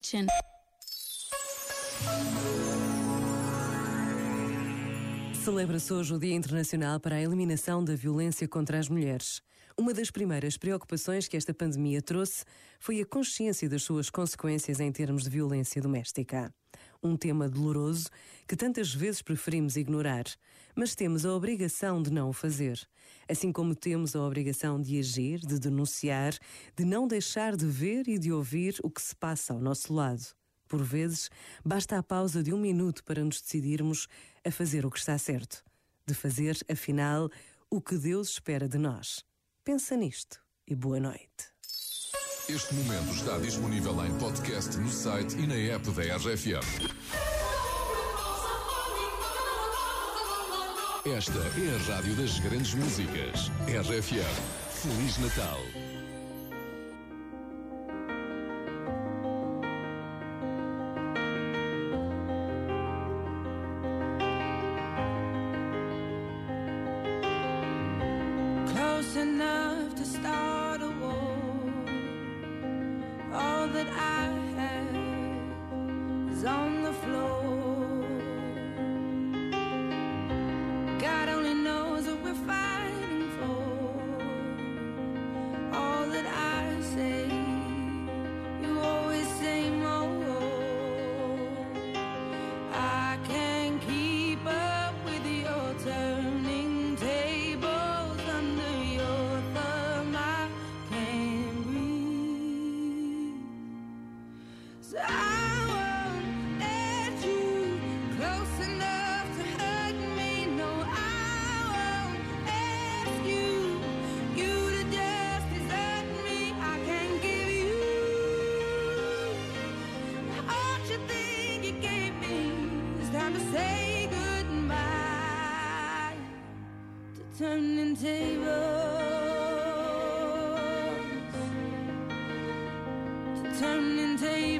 Chin. Celebra-se hoje o Dia Internacional para a Eliminação da Violência contra as Mulheres. Uma das primeiras preocupações que esta pandemia trouxe foi a consciência das suas consequências em termos de violência doméstica. Um tema doloroso que tantas vezes preferimos ignorar, mas temos a obrigação de não o fazer. Assim como temos a obrigação de agir, de denunciar, de não deixar de ver e de ouvir o que se passa ao nosso lado. Por vezes, basta a pausa de um minuto para nos decidirmos a fazer o que está certo. De fazer, afinal, o que Deus espera de nós. Pensa nisto e boa noite. Este momento está disponível em podcast no site e na app da RFM. Esta é a rádio das grandes músicas. RFM. Feliz Natal. close enough to start a war. That I have is on the floor. Turning tables. Turning tables.